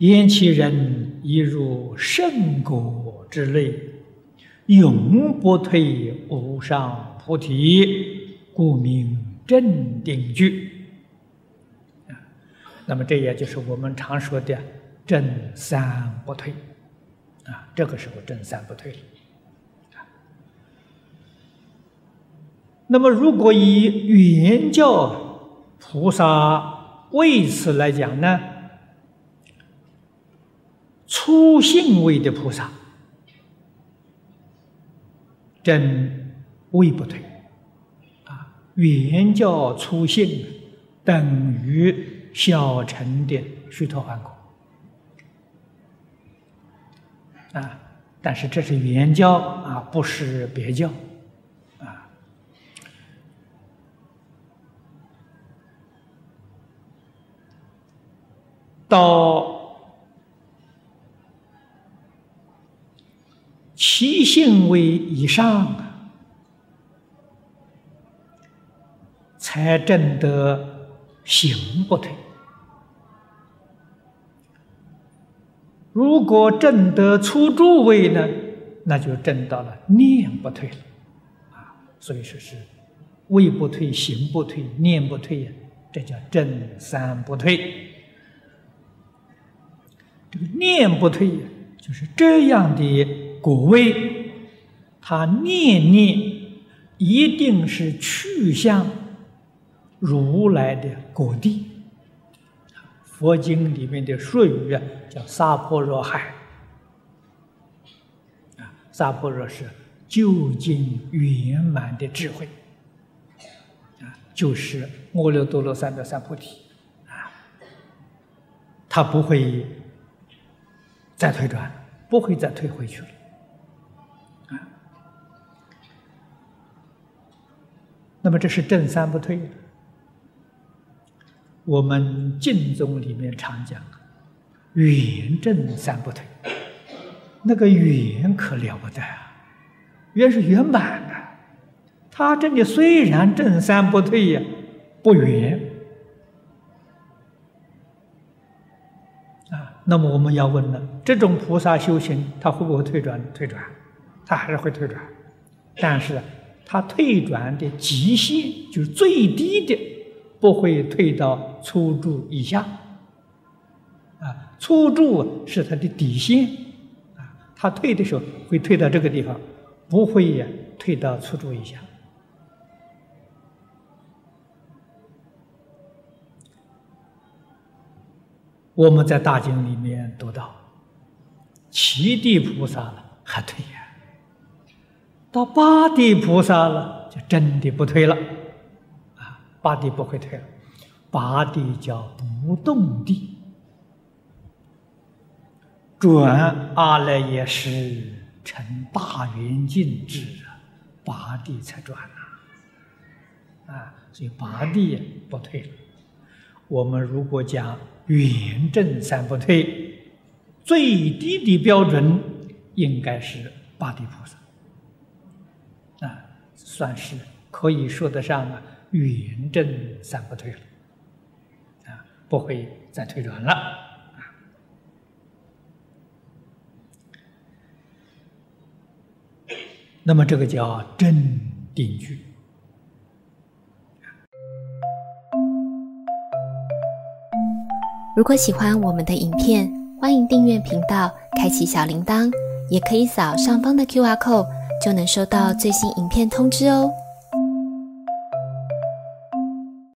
言其人已入圣果之内，永不退无上菩提，故名正定句。那么这也就是我们常说的正三不退。啊，这个时候正三不退了。那么，如果以原教菩萨位次来讲呢，初信位的菩萨，真位不退，啊，原教初信等于小乘的须陀洹果，啊，但是这是原教啊，不是别教。啊。到七性位以上，才证得行不退。如果证得初住位呢，那就证到了念不退了。啊，所以说是位不退、行不退、念不退呀，这叫正三不退。这个念不退，就是这样的果位，他念念一定是去向如来的果地。佛经里面的术语啊，叫萨婆若海。啊，萨婆若是究竟圆满的智慧，啊，就是阿耨多罗三藐三菩提，啊，他不会。再退转，不会再退回去了，那么这是正三不退。我们净宗里面常讲，圆正三不退。那个圆可了不得啊，圆是圆满的。他这里虽然正三不退呀，不圆。啊那么我们要问了，这种菩萨修行，他会不会退转？退转，他还是会退转，但是他退转的极限就是最低的，不会退到初住以下。啊，初住是他的底线，啊，他退的时候会退到这个地方，不会呀退到初住以下。我们在大经里面读到，七地菩萨了还退呀，到八地菩萨了就真的不退了，啊，八地不会退了，八地叫不动地，转阿赖耶识成大圆镜智啊，八地才转呐，啊，所以八地不退了。我们如果讲。圆正三不退，最低的标准应该是八地菩萨，啊，算是可以说得上啊，圆正三不退了，啊，不会再退转了，那么这个叫正定句。如果喜欢我们的影片，欢迎订阅频道，开启小铃铛，也可以扫上方的 Q R code，就能收到最新影片通知哦。